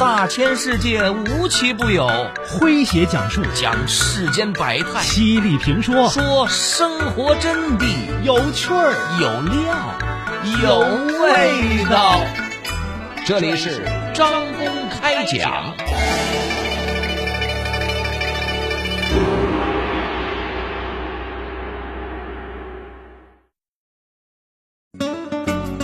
大千世界无奇不有，诙谐讲述。讲世间百态，犀利评说。说生活真谛，有趣儿。有料。有味道。这里是张公开讲。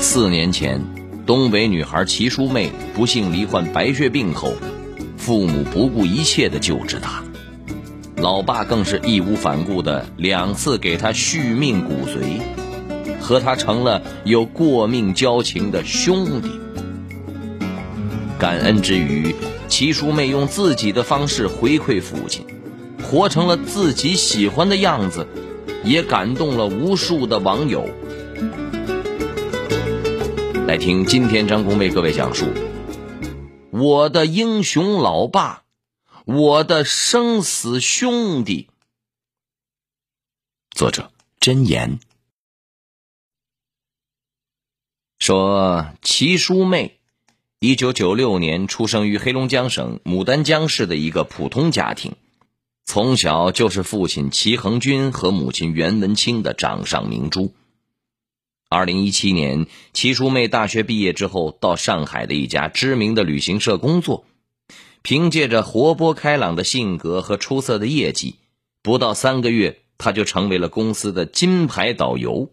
四年前，东北女孩齐淑妹不幸罹患白血病后，父母不顾一切的救治她，老爸更是义无反顾的两次给她续命骨髓，和她成了有过命交情的兄弟。感恩之余，齐淑妹用自己的方式回馈父亲，活成了自己喜欢的样子，也感动了无数的网友。来听今天张工为各位讲述我的英雄老爸，我的生死兄弟。作者真言说：齐淑妹，一九九六年出生于黑龙江省牡丹江市的一个普通家庭，从小就是父亲齐恒军和母亲袁文清的掌上明珠。二零一七年，齐淑妹大学毕业之后，到上海的一家知名的旅行社工作。凭借着活泼开朗的性格和出色的业绩，不到三个月，她就成为了公司的金牌导游。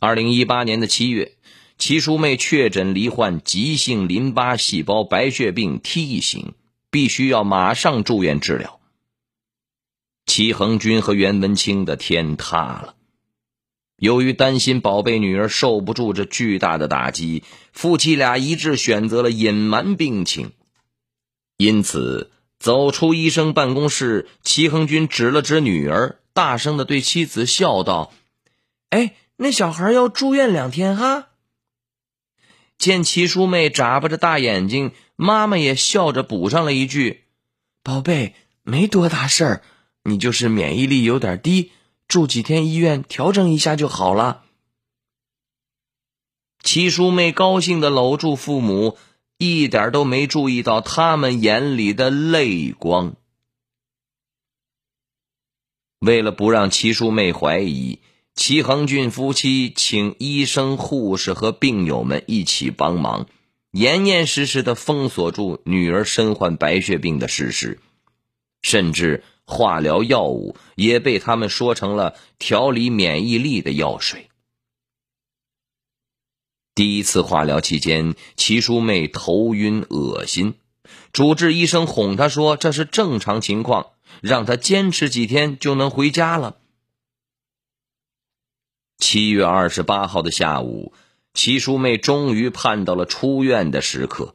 二零一八年的七月，齐淑妹确诊罹患急性淋巴细胞白血病 T 型，必须要马上住院治疗。齐恒军和袁文清的天塌了。由于担心宝贝女儿受不住这巨大的打击，夫妻俩一致选择了隐瞒病情。因此，走出医生办公室，齐恒军指了指女儿，大声的对妻子笑道：“哎，那小孩要住院两天哈。”见齐淑妹眨巴着大眼睛，妈妈也笑着补上了一句：“宝贝，没多大事儿，你就是免疫力有点低。”住几天医院调整一下就好了。齐淑妹高兴的搂住父母，一点都没注意到他们眼里的泪光。为了不让齐淑妹怀疑，齐恒俊夫妻请医生、护士和病友们一起帮忙，严严实实的封锁住女儿身患白血病的事实，甚至。化疗药物也被他们说成了调理免疫力的药水。第一次化疗期间，齐淑妹头晕恶心，主治医生哄她说这是正常情况，让她坚持几天就能回家了。七月二十八号的下午，齐淑妹终于盼到了出院的时刻。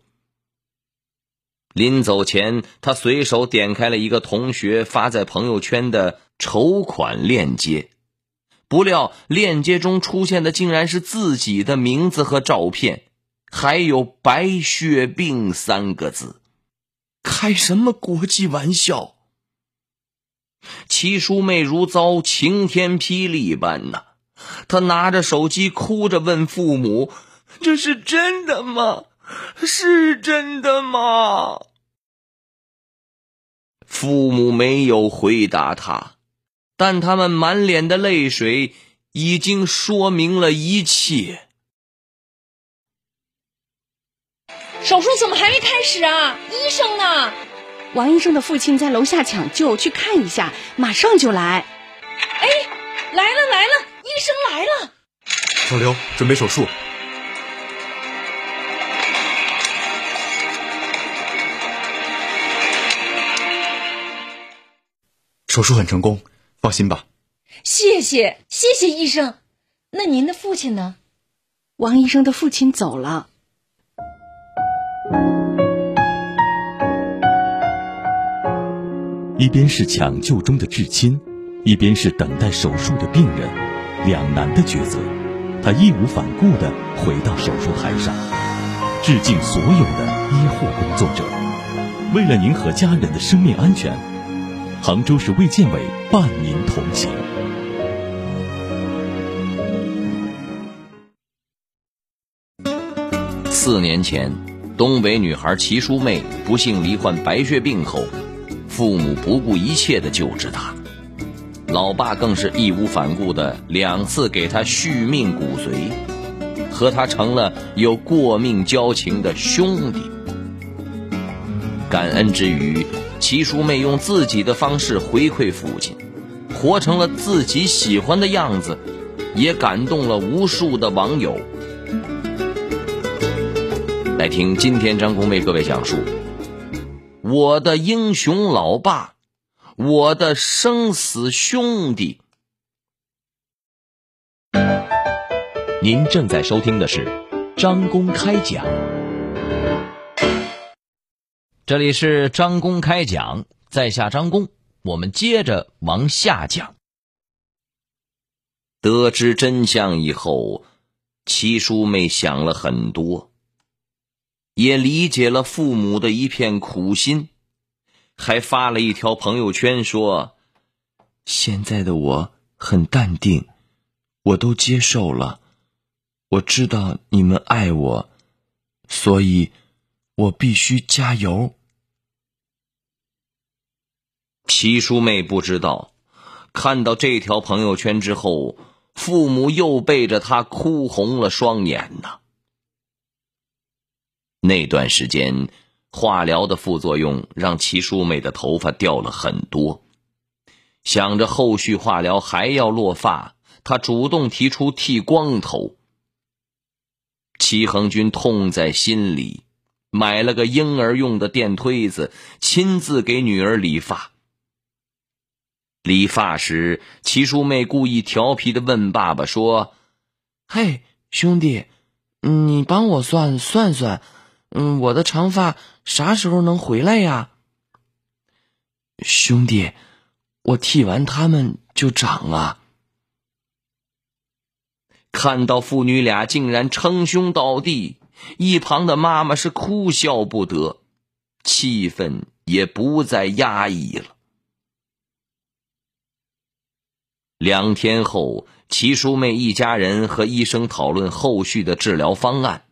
临走前，他随手点开了一个同学发在朋友圈的筹款链接，不料链接中出现的竟然是自己的名字和照片，还有“白血病”三个字。开什么国际玩笑？齐叔妹如遭晴天霹雳般呐！她拿着手机哭着问父母：“这是真的吗？” 是真的吗？父母没有回答他，但他们满脸的泪水已经说明了一切。手术怎么还没开始啊？医生呢？王医生的父亲在楼下抢救，去看一下，马上就来。哎，来了来了，医生来了。小刘，准备手术。手术很成功，放心吧。谢谢谢谢医生。那您的父亲呢？王医生的父亲走了。一边是抢救中的至亲，一边是等待手术的病人，两难的抉择。他义无反顾的回到手术台上，致敬所有的医护工作者。为了您和家人的生命安全。杭州市卫健委伴您同行。四年前，东北女孩齐淑妹不幸罹患白血病后，父母不顾一切的救治她，老爸更是义无反顾的两次给她续命骨髓，和她成了有过命交情的兄弟。感恩之余，齐淑妹用自己的方式回馈父亲，活成了自己喜欢的样子，也感动了无数的网友。来听今天张工为各位讲述我的英雄老爸，我的生死兄弟。您正在收听的是张公开讲，这里是张公开讲，在下张公，我们接着往下讲。得知真相以后，七叔妹想了很多。也理解了父母的一片苦心，还发了一条朋友圈说：“现在的我很淡定，我都接受了。我知道你们爱我，所以我必须加油。”七叔妹不知道，看到这条朋友圈之后，父母又背着她哭红了双眼呐。那段时间，化疗的副作用让齐淑妹的头发掉了很多。想着后续化疗还要落发，她主动提出剃光头。齐恒军痛在心里，买了个婴儿用的电推子，亲自给女儿理发。理发时，齐淑妹故意调皮的问爸爸说：“嘿，兄弟，你帮我算算算。”嗯，我的长发啥时候能回来呀？兄弟，我剃完他们就长啊！看到父女俩竟然称兄道弟，一旁的妈妈是哭笑不得，气氛也不再压抑了。两天后，齐淑妹一家人和医生讨论后续的治疗方案。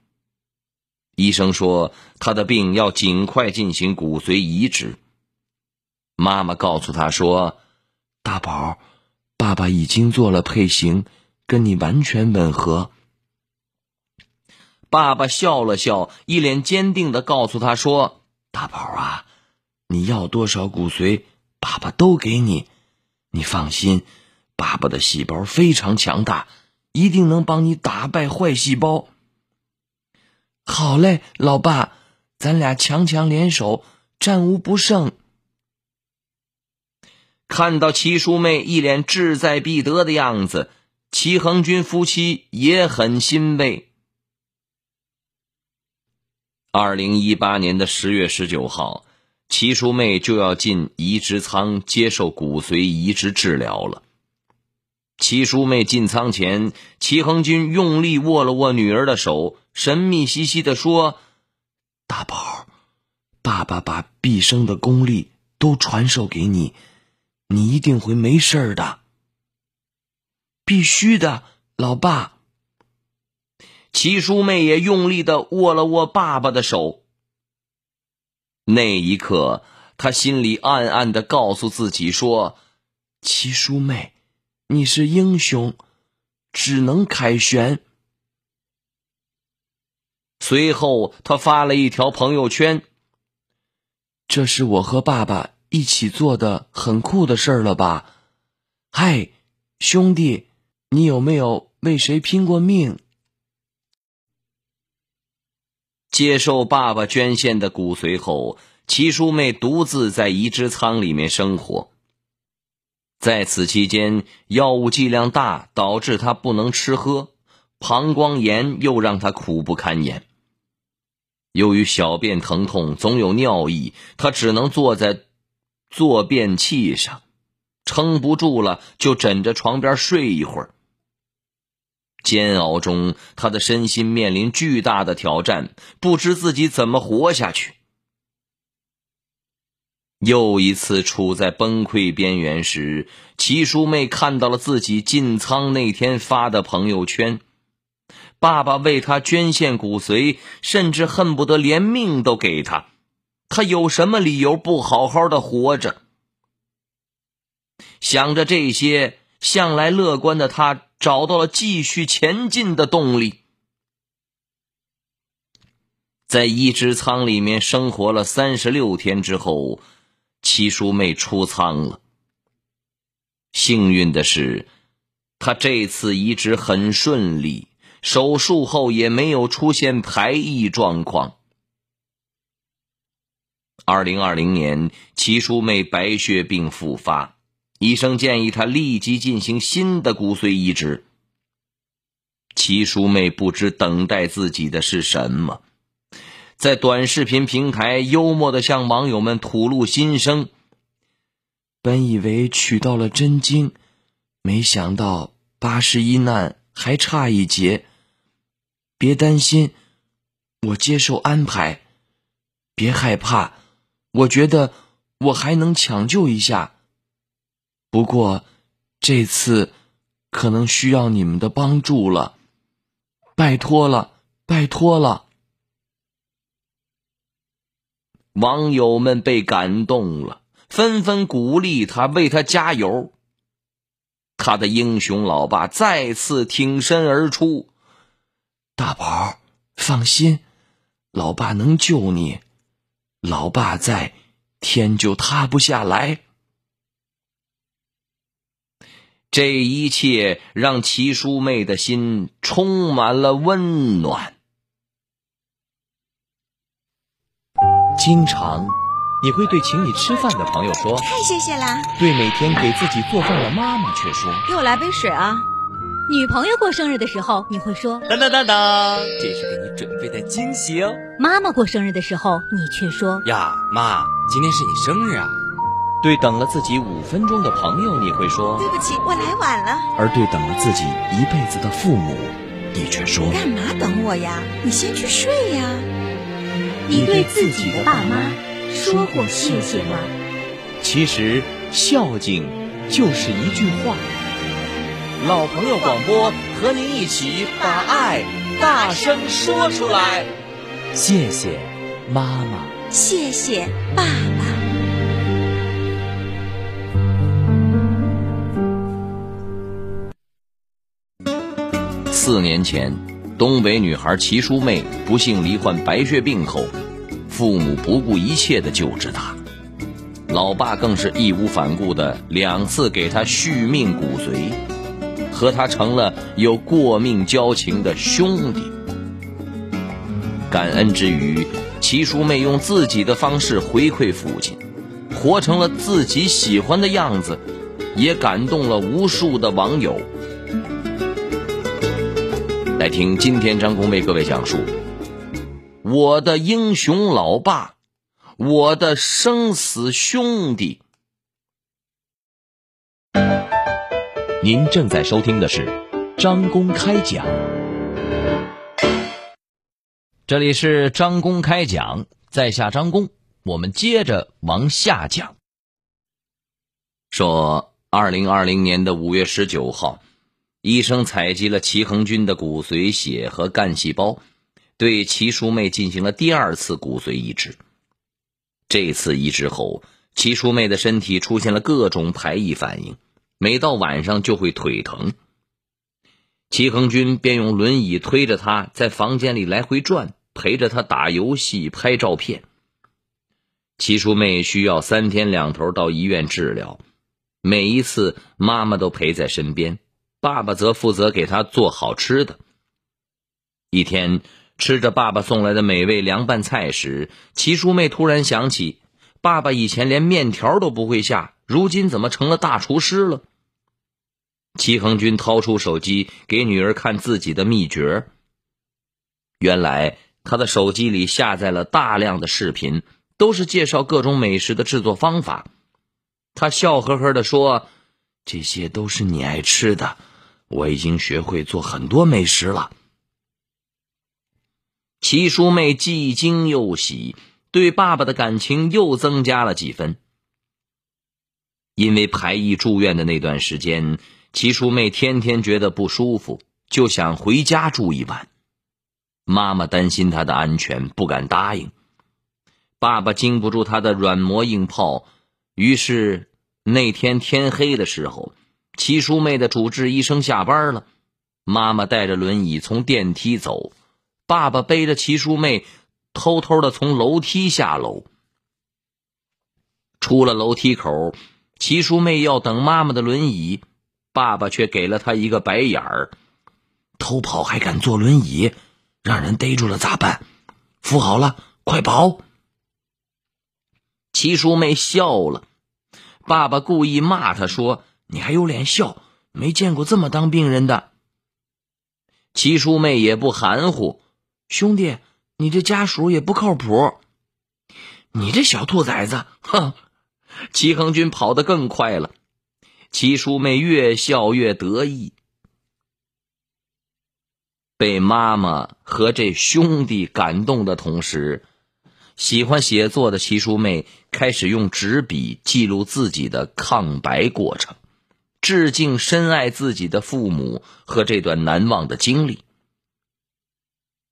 医生说，他的病要尽快进行骨髓移植。妈妈告诉他说：“大宝，爸爸已经做了配型，跟你完全吻合。”爸爸笑了笑，一脸坚定的告诉他说：“大宝啊，你要多少骨髓，爸爸都给你。你放心，爸爸的细胞非常强大，一定能帮你打败坏细胞。”好嘞，老爸，咱俩强强联手，战无不胜。看到齐淑妹一脸志在必得的样子，齐恒军夫妻也很欣慰。二零一八年的十月十九号，齐淑妹就要进移植舱接受骨髓移植治疗了。齐淑妹进舱前，齐恒军用力握了握女儿的手。神秘兮兮的说：“大宝，爸爸把毕生的功力都传授给你，你一定会没事的。必须的，老爸。”齐叔妹也用力的握了握爸爸的手。那一刻，他心里暗暗的告诉自己说：“齐叔妹，你是英雄，只能凯旋。”随后，他发了一条朋友圈：“这是我和爸爸一起做的很酷的事儿了吧？嗨，兄弟，你有没有为谁拼过命？”接受爸爸捐献的骨髓后，齐淑妹独自在移植舱里面生活。在此期间，药物剂量大，导致她不能吃喝，膀胱炎又让她苦不堪言。由于小便疼痛，总有尿意，他只能坐在坐便器上，撑不住了就枕着床边睡一会儿。煎熬中，他的身心面临巨大的挑战，不知自己怎么活下去。又一次处在崩溃边缘时，齐淑妹看到了自己进仓那天发的朋友圈。爸爸为他捐献骨髓，甚至恨不得连命都给他。他有什么理由不好好的活着？想着这些，向来乐观的他找到了继续前进的动力。在移植舱里面生活了三十六天之后，七叔妹出舱了。幸运的是，她这次移植很顺利，手术后也没有出现排异状况。二零二零年，七叔妹白血病复发，医生建议她立即进行新的骨髓移植。七叔妹不知等待自己的是什么。在短视频平台幽默的向网友们吐露心声。本以为取到了真经，没想到八十一难还差一劫。别担心，我接受安排。别害怕，我觉得我还能抢救一下。不过这次可能需要你们的帮助了，拜托了，拜托了。网友们被感动了，纷纷鼓励他，为他加油。他的英雄老爸再次挺身而出：“大宝，放心，老爸能救你，老爸在，天就塌不下来。”这一切让齐叔妹的心充满了温暖。经常，你会对请你吃饭的朋友说：“太谢谢啦。”对每天给自己做饭的妈妈却说：“给我来杯水啊。”女朋友过生日的时候，你会说：“当当当当，这是给你准备的惊喜哦。”妈妈过生日的时候，你却说：“呀，妈，今天是你生日啊。”对等了自己五分钟的朋友，你会说：“对不起，我来晚了。”而对等了自己一辈子的父母，你却说：“干嘛等我呀？你先去睡呀。”你对自己的爸妈说过谢谢吗？其实孝敬就是一句话。老朋友广播和您一起把爱大声说出来。谢谢妈妈，谢谢爸四年前，东北女孩齐淑妹不幸罹患白血病后，父母不顾一切的救治她，老爸更是义无反顾的两次给她续命骨髓，和她成了有过命交情的兄弟。感恩之余，齐淑妹用自己的方式回馈父亲，活成了自己喜欢的样子，也感动了无数的网友。来听今天张工为各位讲述我的英雄老爸，我的生死兄弟。您正在收听的是张公开讲，这里是张公开讲，在下张工，我们接着往下讲。说，二零二零年的五月十九号。医生采集了齐恒军的骨髓、血和干细胞，对齐淑妹进行了第二次骨髓移植。这次移植后，齐淑妹的身体出现了各种排异反应，每到晚上就会腿疼。齐恒军便用轮椅推着她在房间里来回转，陪着她打游戏、拍照片。齐淑妹需要三天两头到医院治疗，每一次妈妈都陪在身边。爸爸则负责给他做好吃的。一天，吃着爸爸送来的美味凉拌菜时，齐淑妹突然想起，爸爸以前连面条都不会下，如今怎么成了大厨师了？齐恒军掏出手机给女儿看自己的秘诀。原来，他的手机里下载了大量的视频，都是介绍各种美食的制作方法。他笑呵呵地说：“这些都是你爱吃的。”我已经学会做很多美食了。齐淑妹既惊又喜，对爸爸的感情又增加了几分。因为排异住院的那段时间，齐淑妹天天觉得不舒服，就想回家住一晚。妈妈担心她的安全，不敢答应。爸爸经不住她的软磨硬泡，于是那天天黑的时候，齐淑妹的主治医生下班了，妈妈带着轮椅从电梯走，爸爸背着齐淑妹，偷偷的从楼梯下楼。出了楼梯口，齐淑妹要等妈妈的轮椅，爸爸却给了她一个白眼儿：“偷跑还敢坐轮椅？”让人逮住了咋办？扶好了，快跑！齐淑妹笑了，爸爸故意骂她说：“你还有脸笑？没见过这么当病人的。”齐淑妹也不含糊：“兄弟，你这家属也不靠谱。”你这小兔崽子！哼！齐恒军跑得更快了，齐淑妹越笑越得意。被妈妈和这兄弟感动的同时，喜欢写作的齐淑妹开始用纸笔记录自己的抗白过程，致敬深爱自己的父母和这段难忘的经历。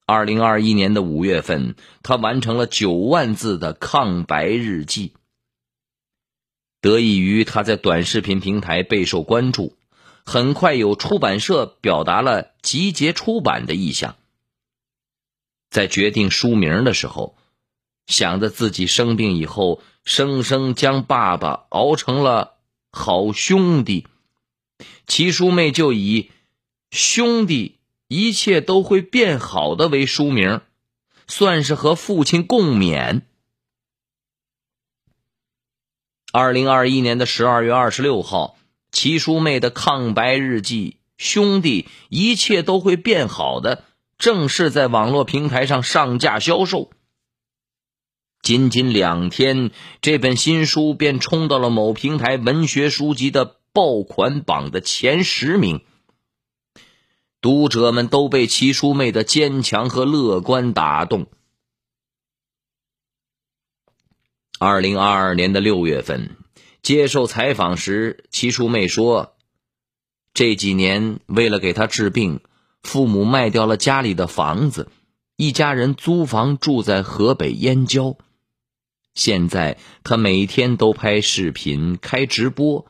二零二一年的五月份，他完成了九万字的抗白日记。得益于他在短视频平台备受关注。很快有出版社表达了集结出版的意向。在决定书名的时候，想着自己生病以后，生生将爸爸熬成了好兄弟，齐淑妹就以“兄弟一切都会变好的”为书名，算是和父亲共勉。二零二一年的十二月二十六号。齐淑妹的抗白日记，兄弟，一切都会变好的，正式在网络平台上上架销售。仅仅两天，这本新书便冲到了某平台文学书籍的爆款榜的前十名。读者们都被齐淑妹的坚强和乐观打动。二零二二年的六月份。接受采访时，齐淑妹说：“这几年为了给她治病，父母卖掉了家里的房子，一家人租房住在河北燕郊。现在她每天都拍视频、开直播，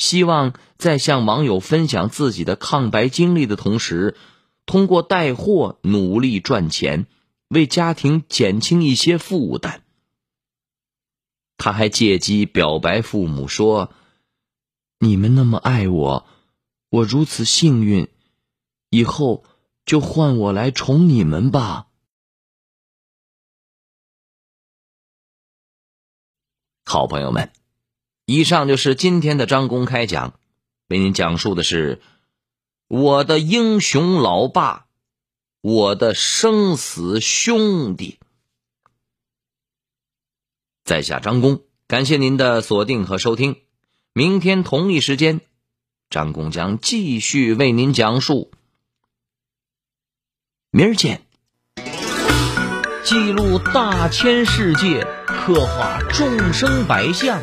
希望在向网友分享自己的抗白经历的同时，通过带货努力赚钱，为家庭减轻一些负担。”他还借机表白父母说：“你们那么爱我，我如此幸运，以后就换我来宠你们吧。”好朋友们，以上就是今天的张公开讲，为您讲述的是我的英雄老爸，我的生死兄弟。在下张工，感谢您的锁定和收听。明天同一时间，张工将继续为您讲述。明儿见。记录大千世界，刻画众生百相，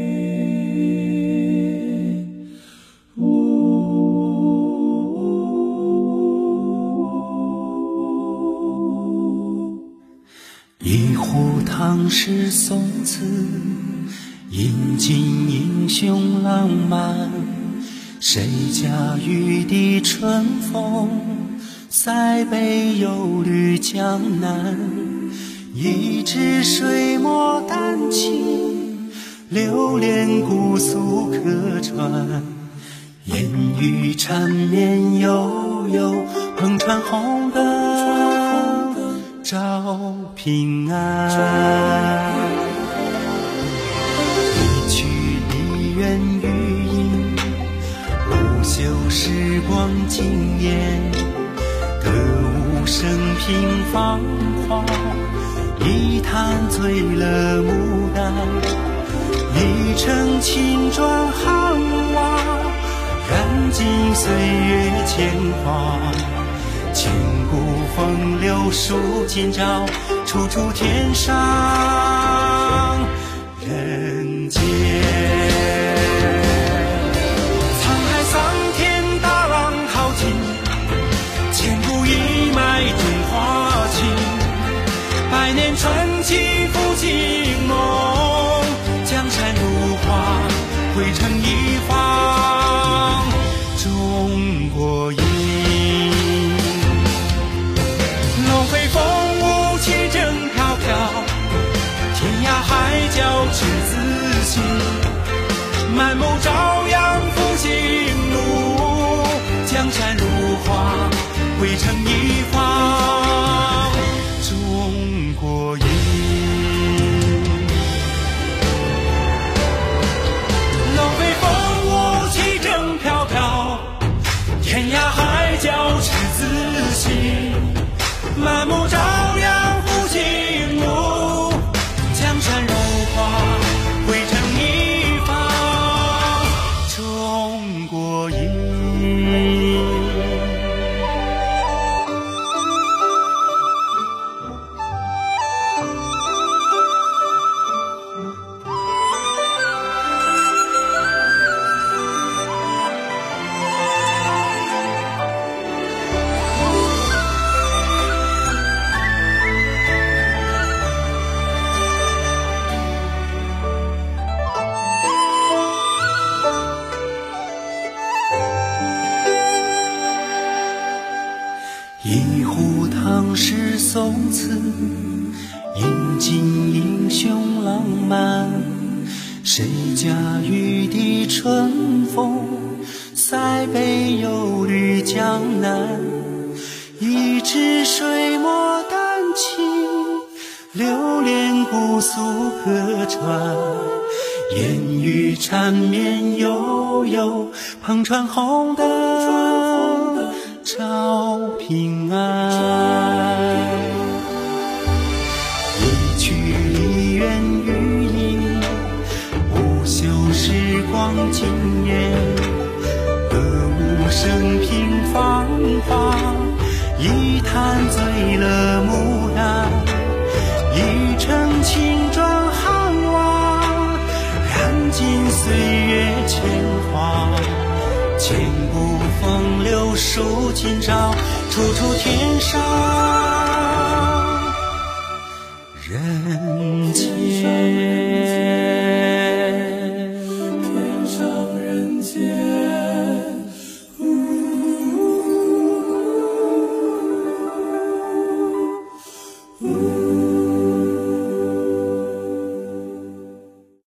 唐诗宋词。饮尽英雄浪漫，谁家玉笛春风？塞北又绿江南。一支水墨丹青，流连姑苏客船。烟雨缠绵悠悠，篷船红灯照平安。一曲梨园余音，不朽时光惊艳，歌舞升平，芳华。一。坛醉了牡丹，一城青砖汉瓦，燃尽岁月铅华。古风流数今朝，处处天上。宋词，饮尽英雄浪漫。谁家玉笛春风，塞北又绿江南。一支水墨丹青，流连姑苏客船。烟雨缠绵悠悠，篷船红灯照平安。光惊艳。歌舞升平芳华，一坛醉了牡丹，一城青砖汉瓦，燃尽岁月铅华。千古风流数今朝，处处天上人间。